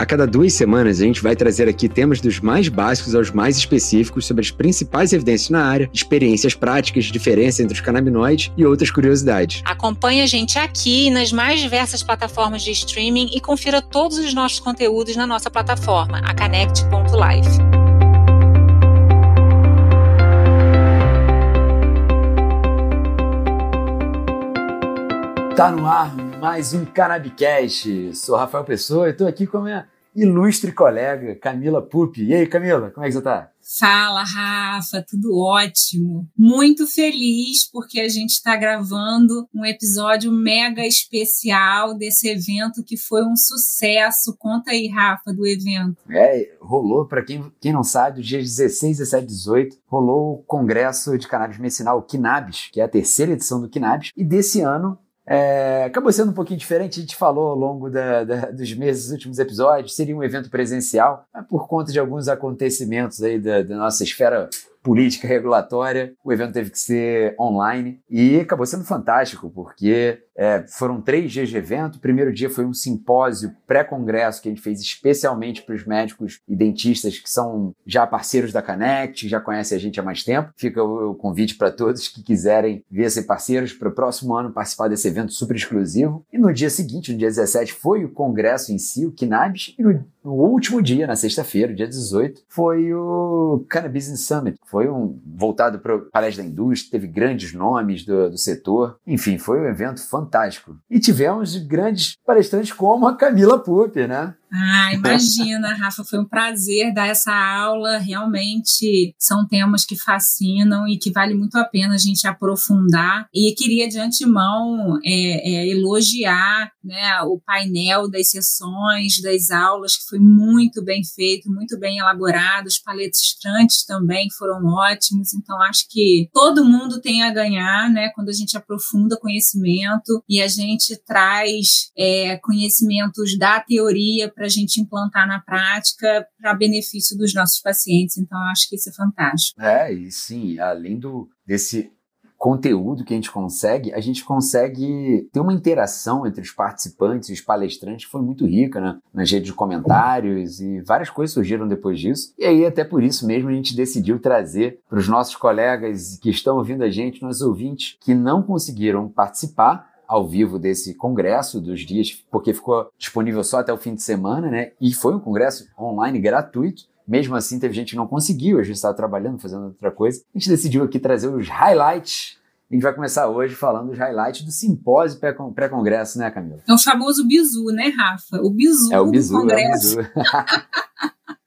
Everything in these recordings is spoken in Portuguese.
A cada duas semanas, a gente vai trazer aqui temas dos mais básicos aos mais específicos sobre as principais evidências na área, experiências práticas, diferença entre os canabinoides e outras curiosidades. Acompanhe a gente aqui nas mais diversas plataformas de streaming e confira todos os nossos conteúdos na nossa plataforma, a Connect.life. Tá no ar mais um Cannabicast. Sou Rafael Pessoa e estou aqui com a minha ilustre colega Camila Pupi. E aí, Camila, como é que você tá? Fala, Rafa, tudo ótimo. Muito feliz porque a gente está gravando um episódio mega especial desse evento que foi um sucesso. Conta aí, Rafa, do evento. É, rolou, para quem, quem não sabe, dias 16, 17 18, rolou o Congresso de Cannabis Medicinal, o Kinabis, que é a terceira edição do Kinabis, e desse ano é, acabou sendo um pouquinho diferente, a gente falou ao longo da, da, dos meses, dos últimos episódios, seria um evento presencial, por conta de alguns acontecimentos aí da, da nossa esfera política regulatória, o evento teve que ser online e acabou sendo fantástico, porque é, foram três dias de evento. O primeiro dia foi um simpósio pré-congresso que a gente fez especialmente para os médicos e dentistas que são já parceiros da Canect, já conhecem a gente há mais tempo. Fica o, convite para todos que quiserem ver ser parceiros para o próximo ano participar desse evento super exclusivo. E no dia seguinte, no dia 17, foi o congresso em si, o Kinabis, e no, no último dia, na sexta-feira, dia 18, foi o Cannabis Summit. Foi um voltado para palestra da indústria, teve grandes nomes do, do setor. Enfim, foi um evento fantástico. E tivemos grandes palestrantes como a Camila Pupi, né? Ah, imagina, Rafa, foi um prazer dar essa aula. Realmente são temas que fascinam e que vale muito a pena a gente aprofundar. E queria de antemão é, é, elogiar né, o painel das sessões, das aulas, que foi muito bem feito, muito bem elaborado. Os palestrantes também foram ótimos. Então, acho que todo mundo tem a ganhar né, quando a gente aprofunda conhecimento e a gente traz é, conhecimentos da teoria para a gente implantar na prática para benefício dos nossos pacientes. Então, acho que isso é fantástico. É, e sim, além do, desse conteúdo que a gente consegue, a gente consegue ter uma interação entre os participantes e os palestrantes que foi muito rica, né? Nas redes de comentários e várias coisas surgiram depois disso. E aí, até por isso mesmo, a gente decidiu trazer para os nossos colegas que estão ouvindo a gente, nossos ouvintes que não conseguiram participar, ao vivo desse congresso dos dias, porque ficou disponível só até o fim de semana, né? E foi um congresso online gratuito. Mesmo assim, teve gente que não conseguiu, a gente estava trabalhando, fazendo outra coisa. A gente decidiu aqui trazer os highlights a gente vai começar hoje falando dos highlights do simpósio pré-congresso, né, Camila? É o famoso bizu, né, Rafa? O bizu é o bizu, do congresso. É o bizu.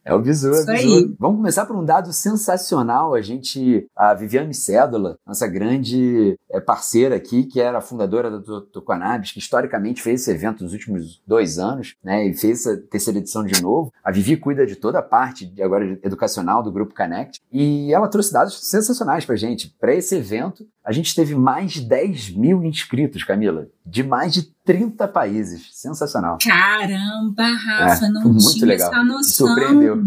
É o bizu, é o bizu. Vamos começar por um dado sensacional. A gente, a Viviane Cédula, nossa grande é, parceira aqui, que era fundadora do, do Cannabis, que historicamente fez esse evento nos últimos dois anos, né, e fez essa terceira edição de novo. A Vivi cuida de toda a parte de, agora educacional do Grupo Connect e ela trouxe dados sensacionais pra gente. Para esse evento, a gente teve mais de 10 mil inscritos, Camila, de mais de 30 países. Sensacional. Caramba, Rafa, é, não tinha legal. essa noção. Surpreendeu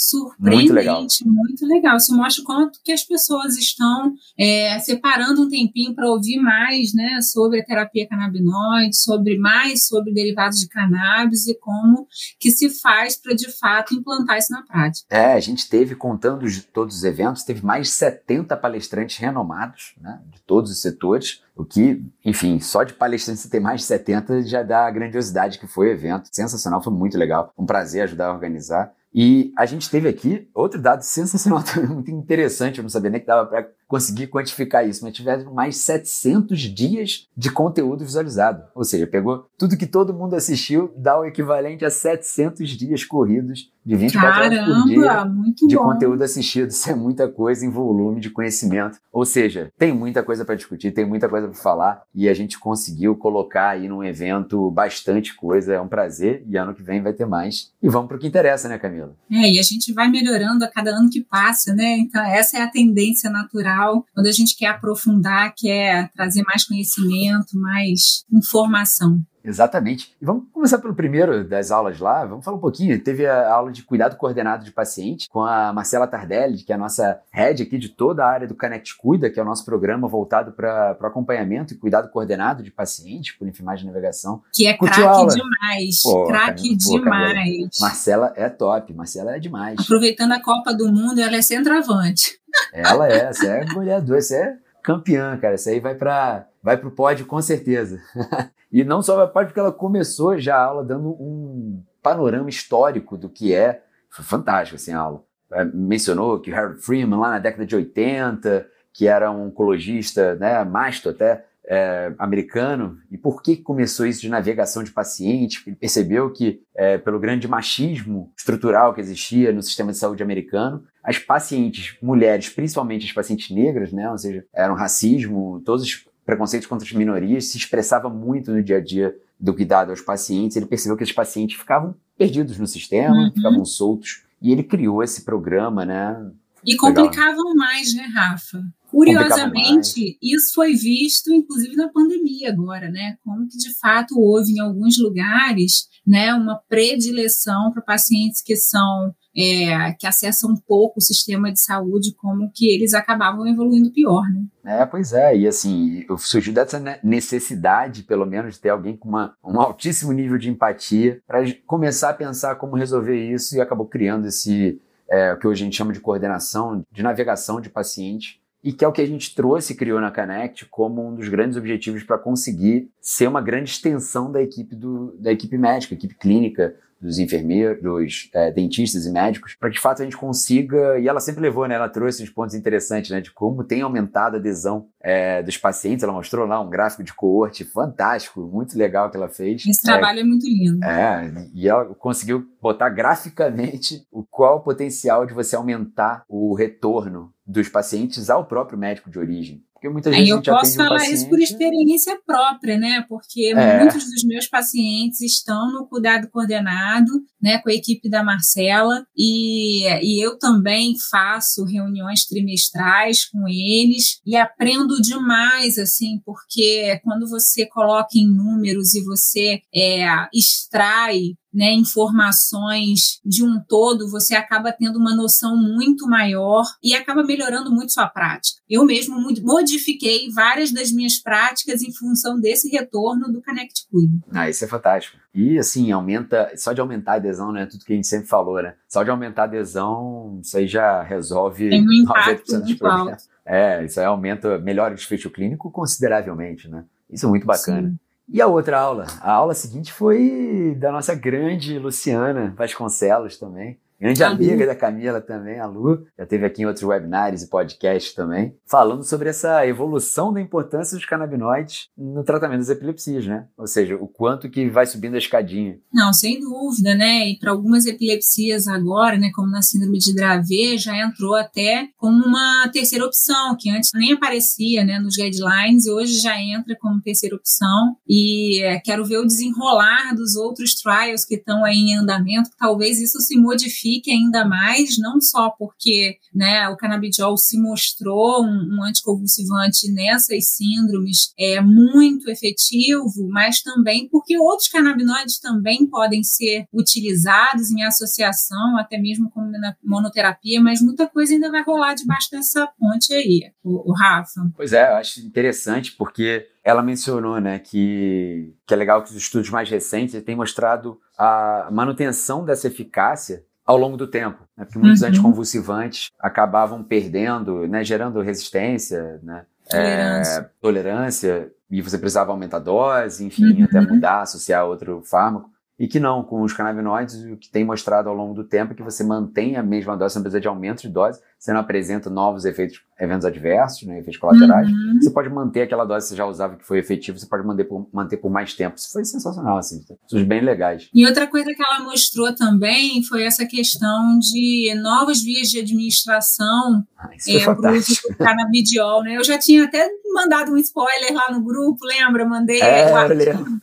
surpreendente, muito legal. muito legal. Isso mostra o quanto que as pessoas estão é, separando um tempinho para ouvir mais né, sobre a terapia canabinoide, sobre mais sobre derivados de cannabis e como que se faz para de fato implantar isso na prática. É, a gente teve, contando de todos os eventos, teve mais de 70 palestrantes renomados né, de todos os setores. O que, enfim, só de palestrantes ter mais de 70 já dá a grandiosidade que foi o evento. Sensacional, foi muito legal. Um prazer ajudar a organizar. E a gente teve aqui outro dado sensacional muito interessante, eu não sabia nem que dava para conseguir quantificar isso, mas tiveram mais 700 dias de conteúdo visualizado. Ou seja, pegou tudo que todo mundo assistiu, dá o equivalente a 700 dias corridos de 24 Caramba, horas por dia de bom. conteúdo assistido. Isso é muita coisa em volume de conhecimento. Ou seja, tem muita coisa para discutir, tem muita coisa para falar e a gente conseguiu colocar aí num evento bastante coisa. É um prazer e ano que vem vai ter mais. E vamos para o que interessa, né, Camila? É, e a gente vai melhorando a cada ano que passa, né? Então, essa é a tendência natural quando a gente quer aprofundar, quer trazer mais conhecimento, mais informação. Exatamente. E vamos começar pelo primeiro das aulas lá. Vamos falar um pouquinho. Teve a aula de cuidado coordenado de paciente com a Marcela Tardelli, que é a nossa head aqui de toda a área do Connect Cuida, que é o nosso programa voltado para o acompanhamento e cuidado coordenado de pacientes por enfermagem de navegação. Que é craque demais. Craque demais. Marcela é top. Marcela é demais. Aproveitando a Copa do Mundo, ela é centroavante. Ela é, essa é goleadora, essa é campeã, cara. Essa aí vai para vai pro pódio com certeza. e não só vai pódio porque ela começou já a aula dando um panorama histórico do que é. Foi fantástico assim a aula. É, mencionou que Harold Freeman lá na década de 80, que era um oncologista, né, masto até, é, americano e por que começou isso de navegação de pacientes? Ele percebeu que, é, pelo grande machismo estrutural que existia no sistema de saúde americano, as pacientes mulheres, principalmente as pacientes negras, né, ou seja, era um racismo, todos os preconceitos contra as minorias se expressava muito no dia a dia do cuidado aos pacientes. Ele percebeu que os pacientes ficavam perdidos no sistema, uhum. ficavam soltos, e ele criou esse programa, né? E complicavam mais, né, Rafa? Curiosamente, isso foi visto, inclusive, na pandemia agora, né? Como que, de fato, houve em alguns lugares né, uma predileção para pacientes que são é, que acessam um pouco o sistema de saúde, como que eles acabavam evoluindo pior, né? É, pois é, e assim, surgiu dessa necessidade, pelo menos, de ter alguém com uma, um altíssimo nível de empatia para começar a pensar como resolver isso e acabou criando esse, é, o que hoje a gente chama de coordenação, de navegação de paciente, e que é o que a gente trouxe e criou na Connect como um dos grandes objetivos para conseguir ser uma grande extensão da equipe, do, da equipe médica, equipe clínica, dos enfermeiros, dos é, dentistas e médicos, para que de fato a gente consiga, e ela sempre levou, né, ela trouxe uns pontos interessantes, né, de como tem aumentado a adesão é, dos pacientes, ela mostrou lá um gráfico de coorte fantástico, muito legal que ela fez. Esse trabalho é, é muito lindo. É, e ela conseguiu botar graficamente o qual o potencial de você aumentar o retorno dos pacientes ao próprio médico de origem. Porque vezes eu posso falar paciente... isso por experiência própria, né? Porque é. muitos dos meus pacientes estão no cuidado coordenado, né, com a equipe da Marcela, e, e eu também faço reuniões trimestrais com eles e aprendo demais, assim, porque quando você coloca em números e você é, extrai né, informações de um todo, você acaba tendo uma noção muito maior e acaba melhorando muito sua prática. Eu mesmo modifiquei várias das minhas práticas em função desse retorno do Connect Cuida. Ah, isso é fantástico. E assim, aumenta, só de aumentar a adesão, né? Tudo que a gente sempre falou, né? Só de aumentar a adesão, isso aí já resolve Tem um impacto dos problemas. É, isso aí aumenta, melhora o desfecho clínico consideravelmente, né? Isso é muito bacana. Sim. E a outra aula? A aula seguinte foi da nossa grande Luciana Vasconcelos também. Grande amiga da Camila também, a Lu, já teve aqui em outros webinars e podcasts também, falando sobre essa evolução da importância dos canabinoides no tratamento das epilepsias, né? Ou seja, o quanto que vai subindo a escadinha. Não, sem dúvida, né? E para algumas epilepsias agora, né, como na síndrome de Dravet, já entrou até como uma terceira opção, que antes nem aparecia, né, nos guidelines, e hoje já entra como terceira opção. E é, quero ver o desenrolar dos outros trials que estão aí em andamento, talvez isso se modifique identifique ainda mais, não só porque né, o canabidiol se mostrou um, um anticonvulsivante nessas síndromes é muito efetivo, mas também porque outros canabinoides também podem ser utilizados em associação, até mesmo como monoterapia, mas muita coisa ainda vai rolar debaixo dessa ponte aí, o, o Rafa. Pois é, eu acho interessante porque ela mencionou né, que, que é legal que os estudos mais recentes têm mostrado a manutenção dessa eficácia ao longo do tempo, né? porque muitos uhum. anticonvulsivantes acabavam perdendo, né? gerando resistência, né? tolerância. É, tolerância, e você precisava aumentar a dose, enfim, uhum. até mudar, associar outro fármaco. E que não, com os canabinoides, o que tem mostrado ao longo do tempo é que você mantém a mesma dose, não precisa de aumento de dose, você não apresenta novos efeitos, eventos adversos, né, efeitos colaterais. Uhum. Você pode manter aquela dose que você já usava que foi efetivo, você pode manter por, manter por mais tempo. Isso foi sensacional, assim, isso bem legais. E outra coisa que ela mostrou também foi essa questão de novas vias de administração ah, é, para o uso do canabidiol, né? Eu já tinha até mandado um spoiler lá no grupo, lembra? Mandei. É,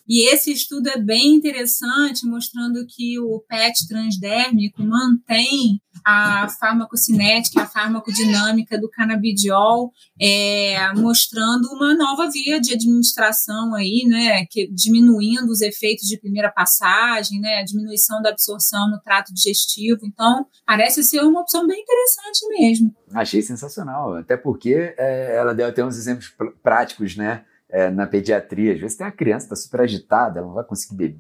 e esse estudo é bem interessante, mostrando que o PET transdérmico mantém a farmacocinética, a farmacodinâmica do canabidiol, é, mostrando uma nova via de administração aí, né, que diminuindo os efeitos de primeira passagem, né, diminuição da absorção no trato digestivo. Então, parece ser uma opção bem interessante mesmo. Achei sensacional, até porque é, ela deu até uns exemplos pr práticos, né? É, na pediatria, às vezes tem uma criança que está super agitada, ela não vai conseguir beber,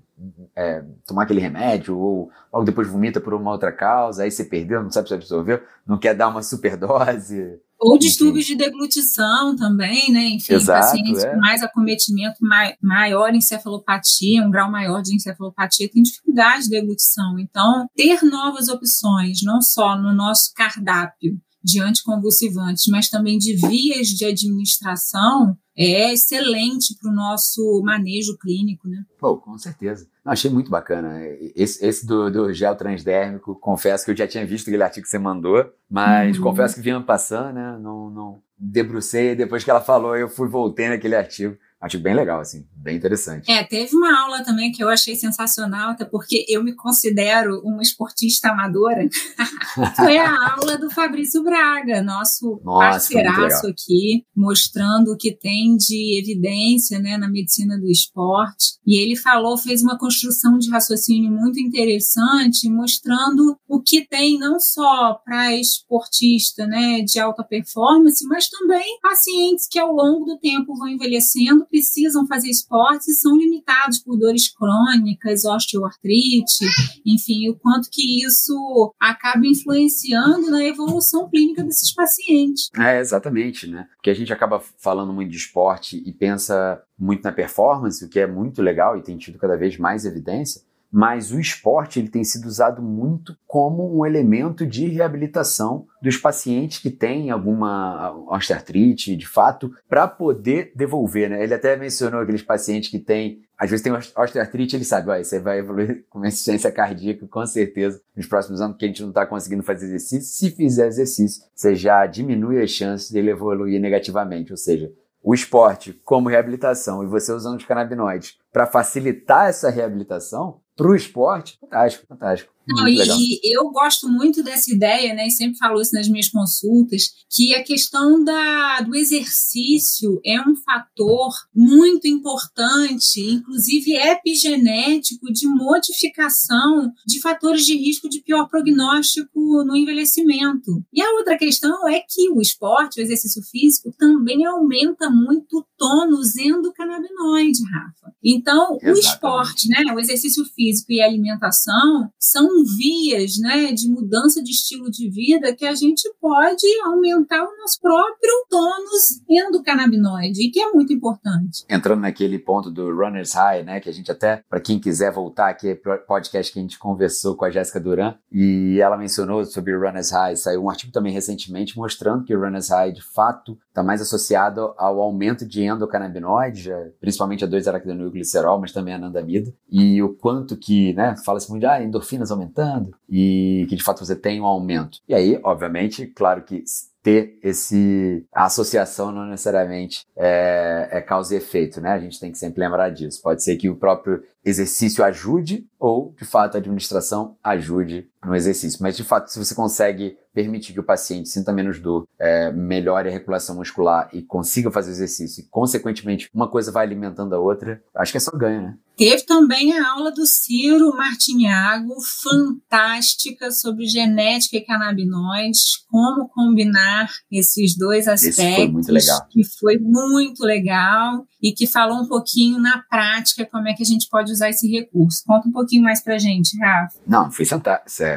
é, tomar aquele remédio, ou logo depois vomita por uma outra causa, aí você perdeu, não sabe se absorveu, não quer dar uma superdose. Ou distúrbios de deglutição também, né? Enfim, Exato, pacientes é. com mais acometimento, mai, maior encefalopatia, um grau maior de encefalopatia, tem dificuldade de deglutição. Então, ter novas opções, não só no nosso cardápio, de anticonvulsivantes, mas também de vias de administração, é excelente para o nosso manejo clínico, né? Pô, com certeza. Não, achei muito bacana. Esse, esse do, do, gel transdérmico, confesso que eu já tinha visto aquele artigo que você mandou, mas uhum. confesso que vinha passando, né? Não, não debrucei, depois que ela falou, eu fui, voltei naquele artigo. Acho bem legal, assim, bem interessante. É, teve uma aula também que eu achei sensacional, até porque eu me considero uma esportista amadora. Foi a aula do Fabrício Braga, nosso Nossa, parceiraço aqui, mostrando o que tem de evidência né, na medicina do esporte. E ele falou, fez uma construção de raciocínio muito interessante, mostrando o que tem não só para esportista né, de alta performance, mas também pacientes que ao longo do tempo vão envelhecendo precisam fazer esportes e são limitados por dores crônicas, osteoartrite, enfim, o quanto que isso acaba influenciando na evolução clínica desses pacientes. É, exatamente, né? Porque a gente acaba falando muito de esporte e pensa muito na performance, o que é muito legal e tem tido cada vez mais evidência, mas o esporte ele tem sido usado muito como um elemento de reabilitação dos pacientes que têm alguma osteoartrite, de fato, para poder devolver. Né? Ele até mencionou aqueles pacientes que têm, às vezes tem osteoartrite, ele sabe, você vai evoluir com insuficiência cardíaca, com certeza, nos próximos anos, porque a gente não está conseguindo fazer exercício. Se fizer exercício, você já diminui as chances dele evoluir negativamente, ou seja, o esporte como reabilitação e você usando os canabinoides para facilitar essa reabilitação, para o esporte, fantástico, fantástico. Não, e, eu gosto muito dessa ideia, né? E sempre falo isso nas minhas consultas, que a questão da, do exercício é um fator muito importante, inclusive epigenético, de modificação de fatores de risco de pior prognóstico no envelhecimento. E a outra questão é que o esporte, o exercício físico, também aumenta muito o tônus endocannabinoide, Rafa. Então, Exatamente. o esporte, né? O exercício físico e a alimentação são vias né, de mudança de estilo de vida que a gente pode aumentar o nosso próprio tônus endocannabinoide, que é muito importante. Entrando naquele ponto do Runner's High, né, que a gente até, para quem quiser voltar aqui, é podcast que a gente conversou com a Jéssica Duran, e ela mencionou sobre Runner's High, saiu um artigo também recentemente mostrando que o Runner's High, de fato, está mais associado ao aumento de endocannabinoides, principalmente a 2-araquidonilglicerol, mas também a anandamida, e o quanto que, né, fala-se muito ah, endorfinas aumentando aumentando e que de fato você tem um aumento. E aí, obviamente, claro que ter esse a associação não necessariamente é, é, causa e efeito, né? A gente tem que sempre lembrar disso. Pode ser que o próprio exercício ajude ou, de fato, a administração ajude no exercício. Mas, de fato, se você consegue permitir que o paciente sinta menos dor, é, melhore a regulação muscular e consiga fazer exercício, e, consequentemente, uma coisa vai alimentando a outra, acho que é só ganho, né? Teve também a aula do Ciro Martinhago, fantástica, sobre genética e canabinoides, como combinar esses dois aspectos. Foi muito legal. Que foi muito legal e que falou um pouquinho na prática como é que a gente pode usar esse recurso. Conta um pouquinho mais pra gente, Rafa. Não, foi,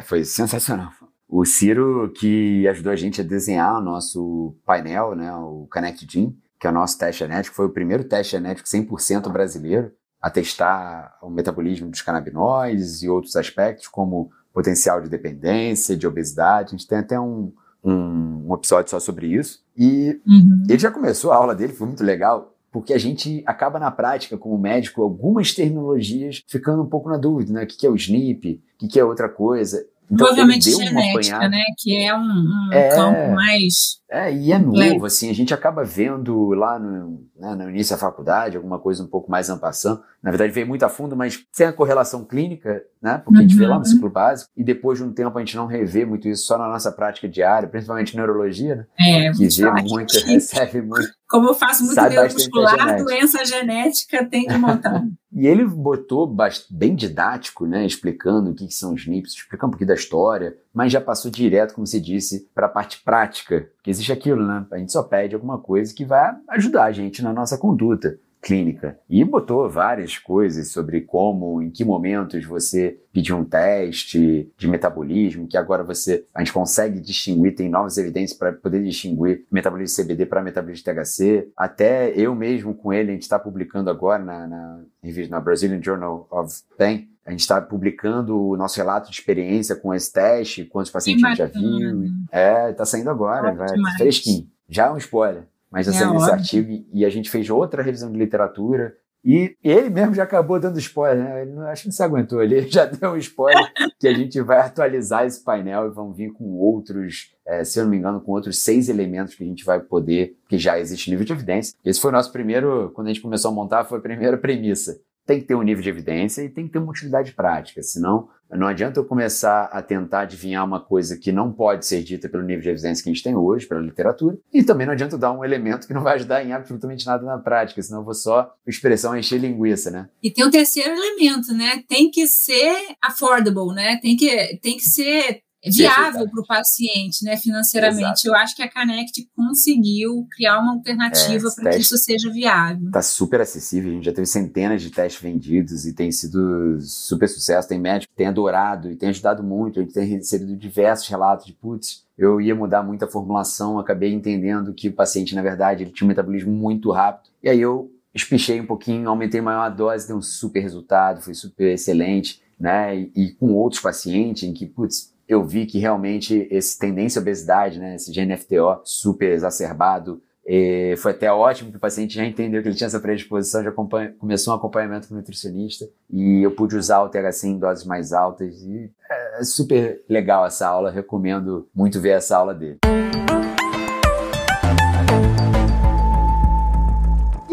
foi sensacional. O Ciro que ajudou a gente a desenhar o nosso painel, né, o Connect Gene, que é o nosso teste genético, foi o primeiro teste genético 100% brasileiro a testar o metabolismo dos canabinoides e outros aspectos, como potencial de dependência, de obesidade. A gente tem até um, um, um episódio só sobre isso. E uhum. ele já começou a aula dele, foi muito legal, porque a gente acaba na prática, como médico, algumas terminologias ficando um pouco na dúvida, né? O que é o SNP? O que é outra coisa? Então, Provavelmente genética, né? Que é um, um é, campo mais. É, e é novo, assim, a gente acaba vendo lá no, né, no início da faculdade, alguma coisa um pouco mais ampassando. Na verdade, veio muito a fundo, mas sem a correlação clínica, né? Porque uhum. a gente vê lá no uhum. ciclo básico, e depois de um tempo a gente não revê muito isso só na nossa prática diária, principalmente neurologia, né? É, que vê muito, recebe muito. Como eu faço muito neuromuscular, doença genética tem de montar. E ele botou bem didático, né, explicando o que, são os NIPS, explicando um pouquinho da história, mas já passou direto, como você disse, para a parte prática, porque existe aquilo, né? A gente só pede alguma coisa que vai ajudar a gente na nossa conduta clínica. E botou várias coisas sobre como, em que momentos você pedir um teste de metabolismo, que agora você a gente consegue distinguir, tem novas evidências para poder distinguir metabolismo de CBD para metabolismo de THC. Até eu mesmo com ele, a gente está publicando agora na, na revista, na Brazilian Journal of Pain, a gente está publicando o nosso relato de experiência com esse teste, quantos pacientes a gente já viu. É, está saindo agora, vai, fresquinho. Já é um spoiler mas já é, esse artigo e a gente fez outra revisão de literatura. E ele mesmo já acabou dando spoiler, né? Ele não, acho que não se aguentou, ele já deu um spoiler que a gente vai atualizar esse painel e vão vir com outros, é, se eu não me engano, com outros seis elementos que a gente vai poder, que já existe nível de evidência. Esse foi o nosso primeiro, quando a gente começou a montar, foi a primeira premissa tem que ter um nível de evidência e tem que ter uma utilidade prática, senão não adianta eu começar a tentar adivinhar uma coisa que não pode ser dita pelo nível de evidência que a gente tem hoje, pela literatura, e também não adianta dar um elemento que não vai ajudar em absolutamente nada na prática, senão eu vou só, expressão, encher linguiça, né? E tem o terceiro elemento, né? Tem que ser affordable, né? Tem que, tem que ser viável para o paciente, né, financeiramente. Exato. Eu acho que a Canect conseguiu criar uma alternativa é, para que isso seja viável. Está super acessível, a gente já teve centenas de testes vendidos e tem sido super sucesso. Tem médico que tem adorado e tem ajudado muito. A gente tem recebido diversos relatos de putz, eu ia mudar muito a formulação, acabei entendendo que o paciente, na verdade, ele tinha um metabolismo muito rápido. E aí eu espichei um pouquinho, aumentei maior a dose, deu um super resultado, foi super excelente, né? E, e com outros pacientes em que, putz, eu vi que realmente esse tendência à obesidade, né, esse GNFTO super exacerbado, e foi até ótimo que o paciente já entendeu que ele tinha essa predisposição, já começou um acompanhamento com o nutricionista e eu pude usar o THC em doses mais altas e é super legal essa aula, recomendo muito ver essa aula dele.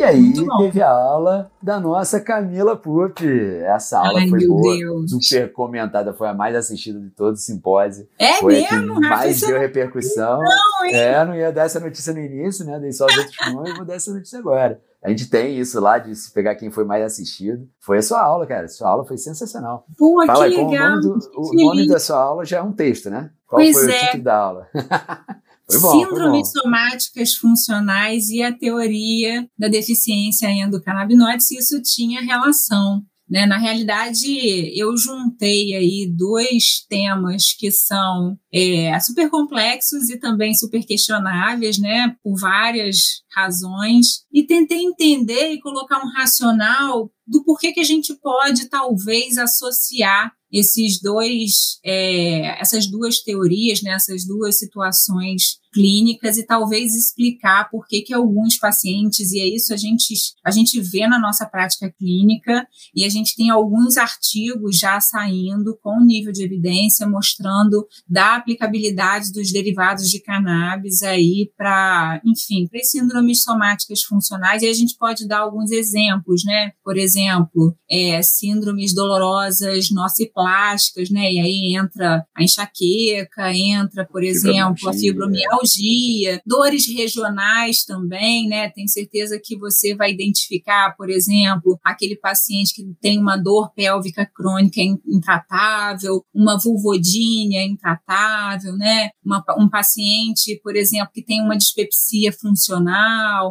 Aí teve a aula da nossa Camila Pup. Essa aula Ai, foi boa, Deus. super comentada, foi a mais assistida de todo o simpósio. É foi mesmo? a que mais deu repercussão. Não, hein? É, não ia dar essa notícia no início, né? Dei só os outros nomes, vou dar essa notícia agora. A gente tem isso lá de se pegar quem foi mais assistido. Foi a sua aula, cara. Sua aula foi sensacional. Pô, Fala, que legal. O nome, do, o nome da sua aula já é um texto, né? Qual pois foi é. o título da aula? Bom, síndromes somáticas funcionais e a teoria da deficiência endocannabinoide, se isso tinha relação. Né? Na realidade, eu juntei aí dois temas que são é, super complexos e também super questionáveis, né? por várias razões, e tentei entender e colocar um racional do porquê que a gente pode talvez associar esses dois, é, essas duas teorias, né, essas duas situações clínicas e talvez explicar por que, que alguns pacientes, e é isso a gente, a gente vê na nossa prática clínica, e a gente tem alguns artigos já saindo com nível de evidência mostrando da aplicabilidade dos derivados de cannabis aí para, enfim, para síndromes somáticas funcionais, e a gente pode dar alguns exemplos, né? Por exemplo, é, síndromes dolorosas nociplásticas, né? E aí entra a enxaqueca, entra, por exemplo, a fibromialgia, dores regionais também, né? Tenho certeza que você vai identificar, por exemplo, aquele paciente que tem uma dor pélvica crônica intratável, uma vulvodínia intratável, né? Uma, um paciente, por exemplo, que tem uma dispepsia funcional,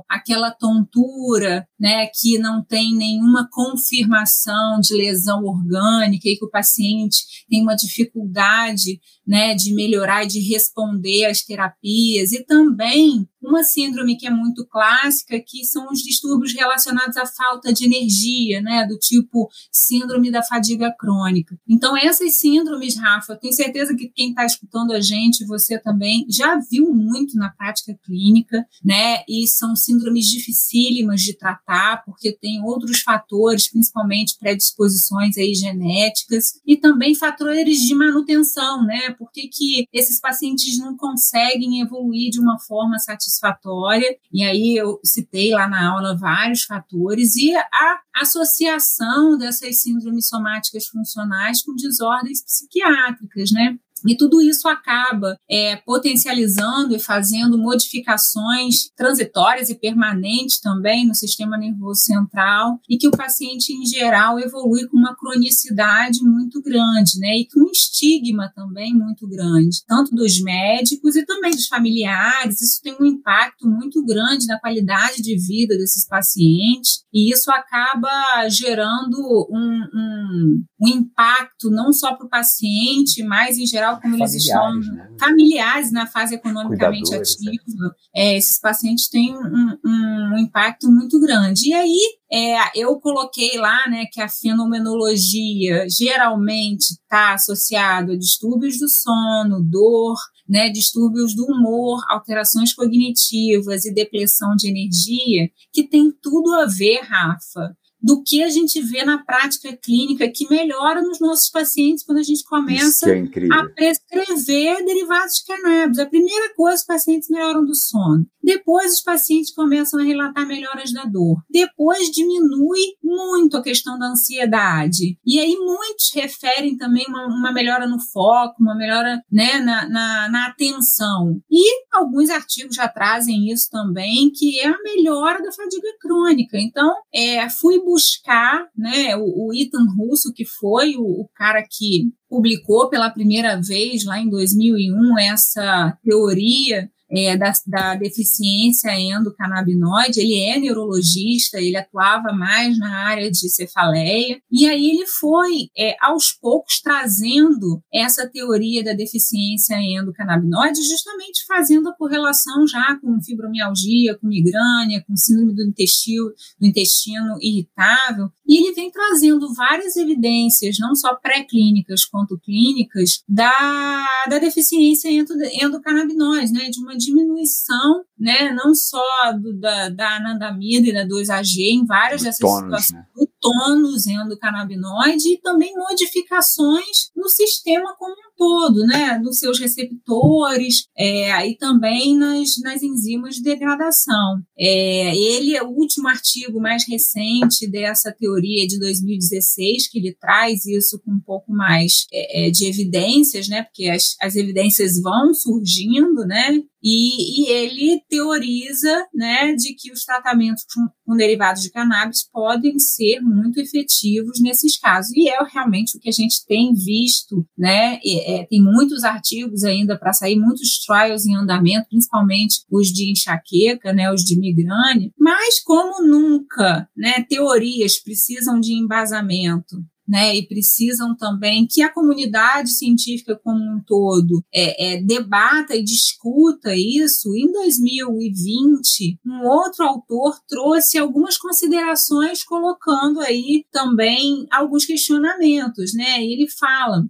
aquela tontura, né, que não tem nenhuma confirmação de lesão orgânica e que o paciente tem uma dificuldade né, de melhorar e de responder às terapias, e também Uma síndrome que é muito clássica, que são os distúrbios relacionados à falta de energia, né, do tipo síndrome da fadiga crônica. Então, essas síndromes, Rafa, eu tenho certeza que quem está escutando a gente, você também, já viu muito na prática clínica, né, e são síndromes dificílimas de tratar, porque tem outros fatores, principalmente predisposições aí genéticas, e também fatores de manutenção, né, por que, que esses pacientes não conseguem evoluir de uma forma satisfatória, e aí eu citei lá na aula vários fatores, e a associação dessas síndromes somáticas funcionais com desordens psiquiátricas, né? E tudo isso acaba é, potencializando e fazendo modificações transitórias e permanentes também no sistema nervoso central e que o paciente, em geral, evolui com uma cronicidade muito grande, né? E com um estigma também muito grande, tanto dos médicos e também dos familiares. Isso tem um impacto muito grande na qualidade de vida desses pacientes e isso acaba gerando um, um, um impacto não só para o paciente, mas, em geral, como eles estão né? familiares na fase economicamente né? ativa, é, esses pacientes têm um, um, impacto muito grande. E aí, é, eu coloquei lá né, que a fenomenologia geralmente está associada a distúrbios do sono, dor, né, distúrbios do humor, alterações cognitivas e depressão de energia, que tem tudo a ver, Rafa, do que a gente vê na prática clínica que melhora nos nossos pacientes quando a gente começa é a prescrever derivados de cannabis. A primeira coisa, os pacientes melhoram do sono. Depois, os pacientes começam a relatar melhoras da dor. Depois, diminui muito a questão da ansiedade. E aí, muitos referem também uma, uma melhora no foco, uma melhora né, na, na, na atenção. E alguns artigos já trazem isso também, que é a melhora da fadiga crônica. Então, é, fui buscar né, o, o Ethan Russo, que foi o, o cara que publicou pela primeira vez lá em 2001 essa teoria é, da, da, deficiência endocannabinoide, ele é neurologista, ele atuava mais na área de cefaleia, e aí ele foi, é, aos poucos, trazendo essa teoria da deficiência endocannabinoide, justamente fazendo a correlação já com fibromialgia, com migrânia, com síndrome do intestino, do intestino irritável, e ele vem trazendo várias evidências, não só pré-clínicas quanto clínicas, da, da deficiência endocannabinoide, né, de uma diminuição, né, não só do, da, da anandamida e da 2-AG em várias dessas tônus, situações, né? do tônus endocannabinoide e também modificações no sistema como um todo, né, nos seus receptores é, e também nas, nas enzimas de degradação. É, ele é o último artigo mais recente dessa teoria de 2016, que ele traz isso com um pouco mais é, é, de evidências, né, porque as, as evidências vão surgindo, né, e, e, ele teoriza né, de que os tratamentos com, com, derivados de cannabis podem ser muito efetivos nesses casos. E é realmente o que a gente tem visto, né? É, tem muitos artigos ainda para sair, muitos trials em andamento, principalmente os de enxaqueca, né, os de migrânia. Mas como nunca, né, teorias precisam de embasamento né, e precisam também que a comunidade científica como um todo é, é, debata e discuta isso. Em 2020, um outro autor trouxe algumas considerações, colocando aí também alguns questionamentos, né? Ele fala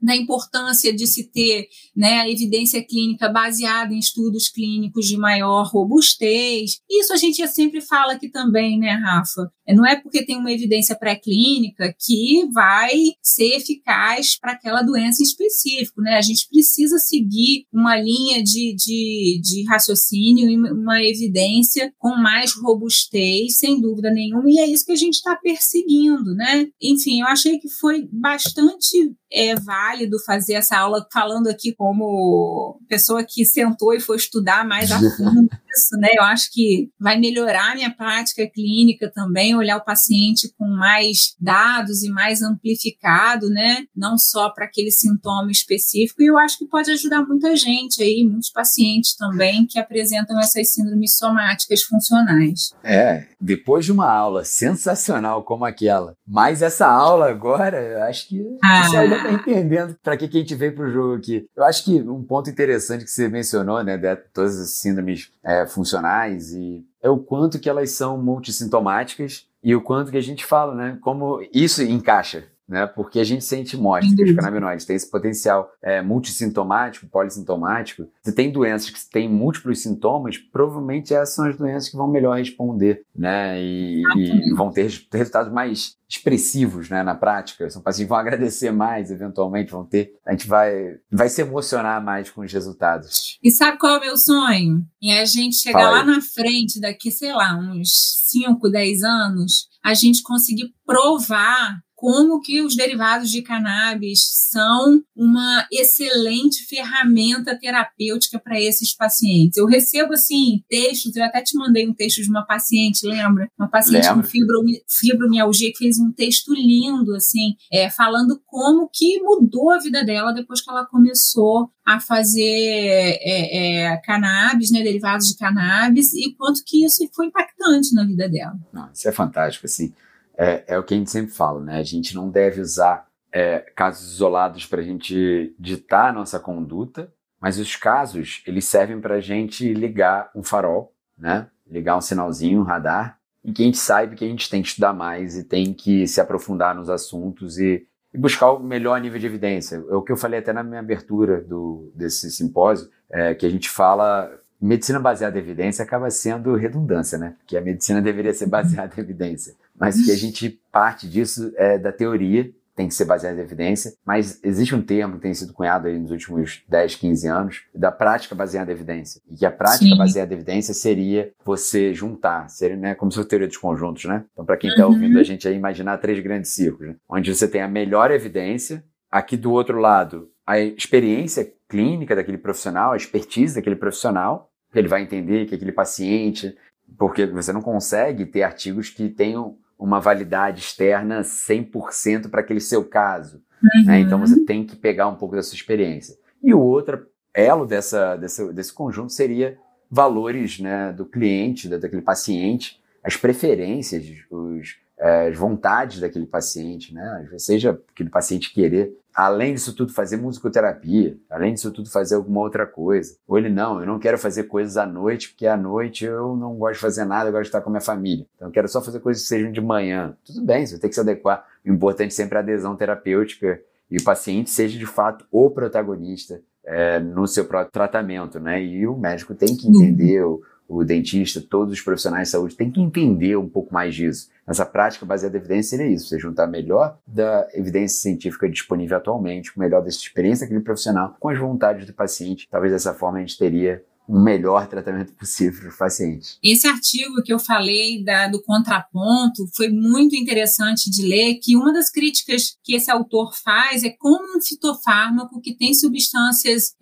da importância de se ter né, a evidência clínica baseada em estudos clínicos de maior robustez. Isso a gente sempre fala aqui também, né, Rafa? É, não é porque tem uma evidência pré-clínica que vai ser eficaz para aquela doença em específico, né? A gente precisa seguir uma linha de, de, de raciocínio e uma evidência com mais robustez, sem dúvida nenhuma, e é isso que a gente está perseguindo, né? Enfim, eu achei que foi bastante é válido fazer essa aula falando aqui como pessoa que sentou e foi estudar mais a fundo isso, né? Eu acho que vai melhorar a minha prática clínica também, olhar o paciente com mais dados e mais amplificado, né? Não só para aquele sintoma específico. E eu acho que pode ajudar muita gente aí, muitos pacientes também que apresentam essas síndromes somáticas funcionais. É, depois de uma aula sensacional como aquela, mais essa aula agora, eu acho que ah. você ainda está entendendo para que, que a gente veio para o jogo aqui. Eu acho que um ponto interessante que você mencionou, né, de todas as síndromes é, é, funcionais e é o quanto que elas são multissintomáticas e o quanto que a gente fala, né? Como isso encaixa né? Porque a gente sente mostra que os canabinoides têm esse potencial é, multissintomático, polissintomático. Se tem doenças que têm múltiplos sintomas, provavelmente essas são as doenças que vão melhor responder, né? E, e vão ter resultados mais expressivos, né, na prática. São pacientes que vão agradecer mais, eventualmente, vão ter. A gente vai, vai se emocionar mais com os resultados. E sabe qual é o meu sonho? É a gente chegar lá na frente, daqui, sei lá, uns 5, 10 anos, a gente conseguir provar como que os derivados de cannabis são uma excelente ferramenta terapêutica para esses pacientes. Eu recebo, assim, textos, eu até te mandei um texto de uma paciente, lembra? Uma paciente com fibromialgia que fez um texto lindo, assim, é, falando como que mudou a vida dela depois que ela começou a fazer é, é, cannabis, né, derivados de cannabis, e quanto que isso foi impactante na vida dela. Não, isso é fantástico, assim é, é o que a gente sempre fala, né? A gente não deve usar é, casos isolados para a gente ditar a nossa conduta, mas os casos eles servem para a gente ligar um farol, né? Ligar um sinalzinho, um radar, e que a gente saiba que a gente tem que estudar mais e tem que se aprofundar nos assuntos e, e buscar o melhor nível de evidência. É o que eu falei até na minha abertura do, desse simpósio, é, que a gente fala medicina baseada em evidência acaba sendo redundância, né? Que a medicina deveria ser baseada em evidência, mas que a gente parte disso é da teoria, tem que ser baseada em evidência, mas existe um termo que tem sido cunhado aí nos últimos 10, 15 anos, da prática baseada em evidência. E que a prática Sim. baseada em evidência seria você juntar, seria né, como se fosse teoria dos conjuntos, né? Então, para quem está uhum. ouvindo a gente aí, imaginar três grandes círculos, né? onde você tem a melhor evidência, aqui do outro lado, a experiência clínica daquele profissional, a expertise daquele profissional, ele vai entender que aquele paciente, porque você não consegue ter artigos que tenham uma validade externa 100% para aquele seu caso. Uhum. Né? Então você tem que pegar um pouco da sua experiência. E o outro elo dessa, dessa, desse conjunto seria valores né, do cliente, daquele paciente, as preferências, os, é, as vontades daquele paciente, né? Seja aquele paciente querer, além disso tudo, fazer musicoterapia, além disso tudo, fazer alguma outra coisa. Ou ele, não, eu não quero fazer coisas à noite, porque à noite eu não gosto de fazer nada, eu gosto de estar com a minha família. Então eu quero só fazer coisas que sejam de manhã. Tudo bem, você ter que se adequar. O importante sempre é a adesão terapêutica e o paciente seja de fato o protagonista é, no seu próprio tratamento, né? E o médico tem que entender, o, o dentista, todos os profissionais de saúde têm que entender um pouco mais disso. Essa prática baseada em evidência seria isso: você juntar melhor da evidência científica disponível atualmente, o melhor dessa experiência daquele profissional, com as vontades do paciente. Talvez dessa forma a gente teria um melhor tratamento possível para os pacientes. Esse artigo que eu falei da, do contraponto foi muito interessante de ler, que uma das críticas que esse autor faz é como um fitofármaco que tem substâncias,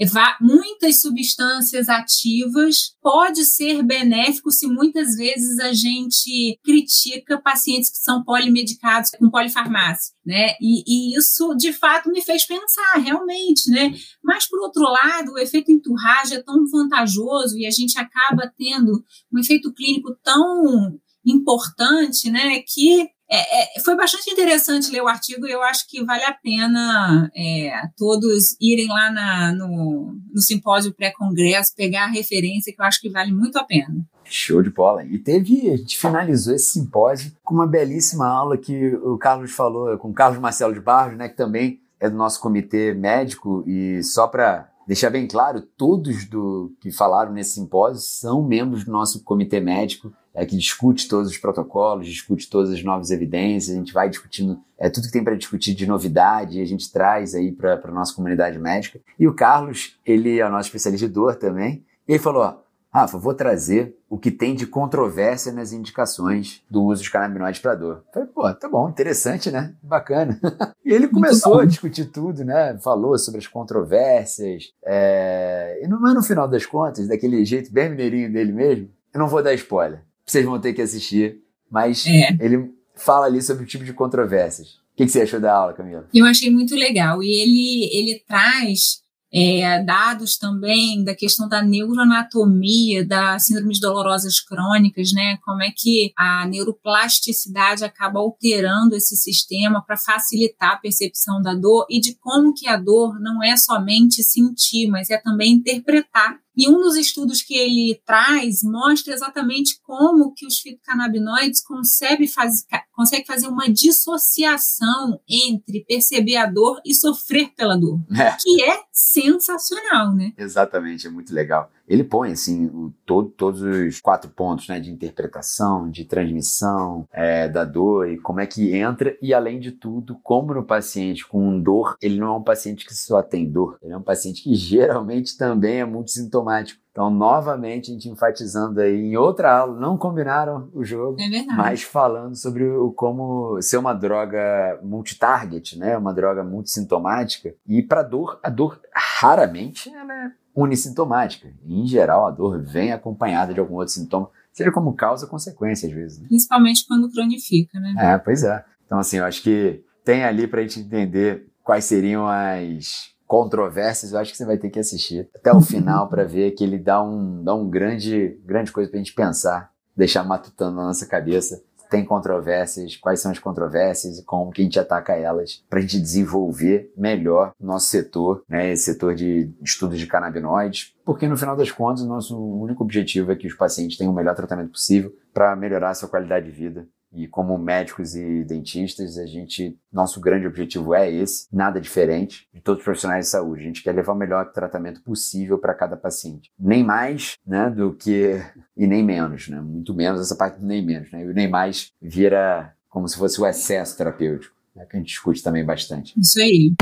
muitas substâncias ativas, pode ser benéfico se muitas vezes a gente critica pacientes que são polimedicados com polifarmácia, né? E, e isso, de fato, me fez pensar, realmente, né? Mas, por outro lado, o efeito enturragem é tão vantajoso e a gente acaba tendo um efeito clínico tão importante, né, que é, é, foi bastante interessante ler o artigo e eu acho que vale a pena é, todos irem lá na, no, no simpósio pré-congresso, pegar a referência, que eu acho que vale muito a pena. Show de bola. E teve, a gente finalizou esse simpósio com uma belíssima aula que o Carlos falou, com o Carlos Marcelo de Barros, né, que também é do nosso comitê médico, e só para deixar bem claro, todos do que falaram nesse simpósio são membros do nosso comitê médico, é, que discute todos os protocolos, discute todas as novas evidências, a gente vai discutindo é, tudo que tem para discutir de novidade, a gente traz aí para a nossa comunidade médica. E o Carlos, ele é o nosso especialista de dor também, e ele falou, ó, Rafa, vou trazer o que tem de controvérsia nas indicações do uso de canabinoides para dor. Falei, pô, tá bom, interessante, né? Bacana. e ele começou a discutir tudo, né? Falou sobre as controvérsias. É... E no, mas no final das contas, daquele jeito bem mineirinho dele mesmo, eu não vou dar spoiler. Vocês vão ter que assistir. Mas é. ele fala ali sobre o tipo de controvérsias. O que, que você achou da aula, Camila? Eu achei muito legal. E ele, ele traz é, dados também da questão da neuroanatomia, das síndromes dolorosas crônicas, né? Como é que a neuroplasticidade acaba alterando esse sistema para facilitar a percepção da dor e de como que a dor não é somente sentir, mas é também interpretar E um dos estudos que ele traz mostra exatamente como que os fitocannabinoides conseguem faz, consegue fazer uma dissociação entre perceber a dor e sofrer pela dor, é. que é sensacional, né? Exatamente, é muito legal. Ele põe assim o, todo, todos os quatro pontos, né, de interpretação, de transmissão é, da dor e como é que entra e além de tudo, como no paciente com dor, ele não é um paciente que só tem dor, ele é um paciente que geralmente também é muito sintomático. Então, novamente, a gente enfatizando aí em outra aula, não combinaram o jogo, é mas falando sobre o como ser uma droga multitarget, né? Uma droga multissintomática. E para dor, a dor raramente ela é unissintomática. Em geral, a dor vem acompanhada de algum outro sintoma, seja como causa ou consequência, às vezes. Né? Principalmente quando cronifica, né? É, pois é. Então, assim, eu acho que tem ali para a gente entender quais seriam as controvérsias, eu acho que você vai ter que assistir até o final para ver que ele dá um, dá um grande, grande coisa para a gente pensar, deixar matutando na nossa cabeça. Tem controvérsias, quais são as controvérsias e como que a gente ataca elas para a gente desenvolver melhor o nosso setor, né, esse setor de estudos de canabinoides, porque no final das contas o nosso único objetivo é que os pacientes tenham o melhor tratamento possível para melhorar a sua qualidade de vida e como médicos e dentistas, a gente, nosso grande objetivo é esse, nada diferente de todos os profissionais de saúde. A gente quer levar o melhor tratamento possível para cada paciente. Nem mais, né, do que e nem menos, né? Muito menos essa parte do nem menos, né? E o nem mais vira como se fosse o excesso terapêutico, né, que a gente discute também bastante. Isso aí.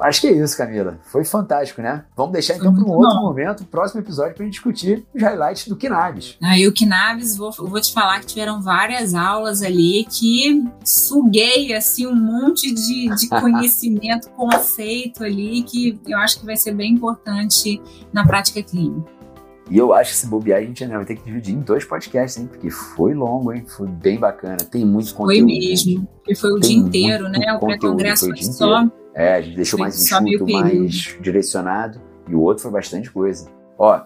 Acho que é isso, Camila. Foi fantástico, né? Vamos deixar então para um outro bom. momento, próximo episódio, para a gente discutir os highlights do Kinabis. Aí o Kinabis, vou, vou te falar que tiveram várias aulas ali que suguei assim um monte de, de conhecimento, conceito ali, que eu acho que vai ser bem importante na prática clínica. E eu acho que se bobear, a gente ainda vai ter que dividir em dois podcasts, hein? Porque foi longo, hein? Foi bem bacana. Tem muito conteúdo. Foi mesmo. Porque foi o dia inteiro, né? O pré-congresso foi só. Inteiro. É, a gente deixou mais enxuto, mais direcionado. E o outro foi bastante coisa. Ó, é.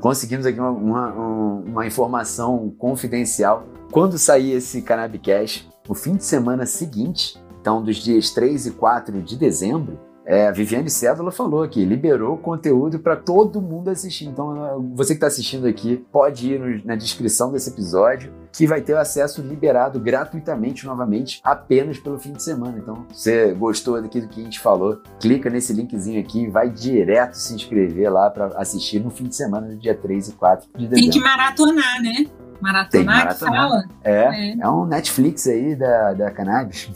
conseguimos aqui uma, uma, uma, informação confidencial. Quando sair esse Cannabicast, no fim de semana seguinte, então dos dias 3 e 4 de dezembro, é, a Viviane Cédula falou que liberou conteúdo para todo mundo assistir. Então, você que está assistindo aqui, pode ir no, na descrição desse episódio, que vai ter acesso liberado gratuitamente novamente, apenas pelo fim de semana. Então, se você gostou daqui do que a gente falou, clica nesse linkzinho aqui e vai direto se inscrever lá para assistir no fim de semana, no dia 3 e 4 de dezembro. Tem que maratonar, né? Maratonar, maratonar. fala? É, é, é, um Netflix aí da, da cannabis.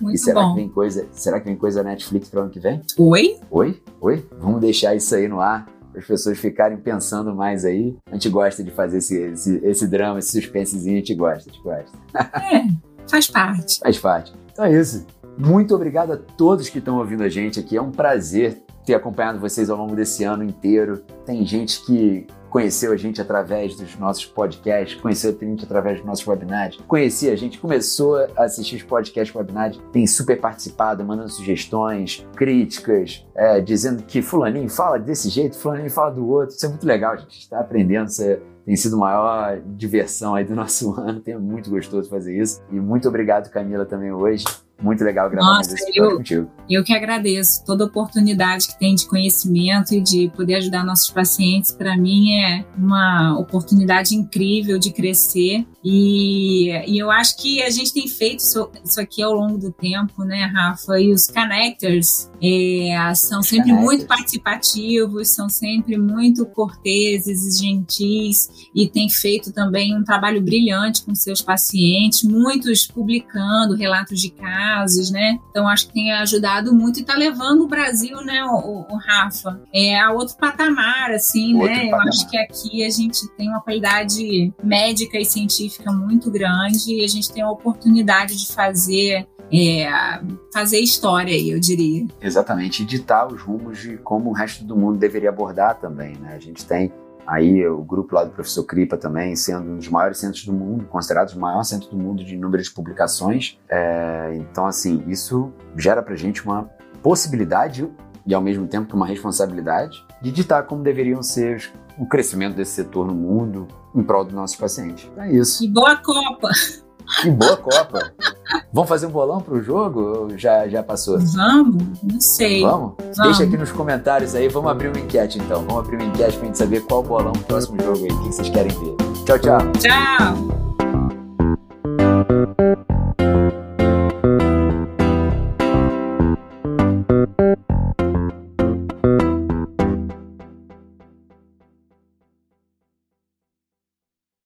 Muito e será bom. que vem coisa, será que vem coisa Netflix para o ano que vem? Oi? Oi? Oi? Vamos deixar isso aí no ar para as pessoas ficarem pensando mais aí. A gente gosta de fazer esse, esse, esse drama, esse suspensezinho, a gente gosta, a gente gosta. É, faz parte. Faz parte. Então é isso. Muito obrigado a todos que estão ouvindo a gente aqui. É um prazer ter acompanhado vocês ao longo desse ano inteiro. Tem gente que conheceu a gente através dos nossos podcasts, conheceu a gente através dos nossos webinars, conhecia a gente, começou a assistir os podcasts webinars, tem super participado, mandando sugestões, críticas, é, dizendo que fulaninho fala desse jeito, fulaninho fala do outro. Isso é muito legal, a gente está aprendendo, isso é, tem sido a maior diversão aí do nosso ano, tem muito gostoso fazer isso. E muito obrigado, Camila, também hoje. Muito legal gravar Nossa, esse episódio contigo. Eu que agradeço toda oportunidade que tem de conhecimento e de poder ajudar nossos pacientes. Para mim é uma oportunidade incrível de crescer e, e eu acho que a gente tem feito isso, isso aqui ao longo do tempo, né, Rafa? E os connectors é, são sempre connectors. muito participativos, são sempre muito corteses e gentis e tem feito também um trabalho brilhante com seus pacientes, muitos publicando relatos de casos né? Então acho que tem ajudado muito e está levando o Brasil, né, o, o, Rafa, é a outro patamar, assim, outro né? Patamar. Eu acho que aqui a gente tem uma qualidade médica e científica muito grande e a gente tem a oportunidade de fazer é, fazer história aí, eu diria. Exatamente, ditar os rumos de como o resto do mundo deveria abordar também, né? A gente tem Aí o grupo lá do professor Kripa também, sendo um dos maiores centros do mundo, considerado o maior centro do mundo de número de publicações. É, então, assim, isso gera pra gente uma possibilidade e ao mesmo tempo uma responsabilidade de ditar como deveriam ser o crescimento desse setor no mundo em prol dos nossos pacientes. É isso. E boa Copa! E boa Copa! Vamos fazer um bolão pro jogo? Já, já passou? Vamos? Não sei. Vamos? Vamos. Deixa aqui nos comentários aí. Vamos abrir uma enquete então. Vamos abrir uma enquete pra gente saber qual bolão o próximo jogo aí. O que vocês querem ver? Tchau, tchau. Tchau.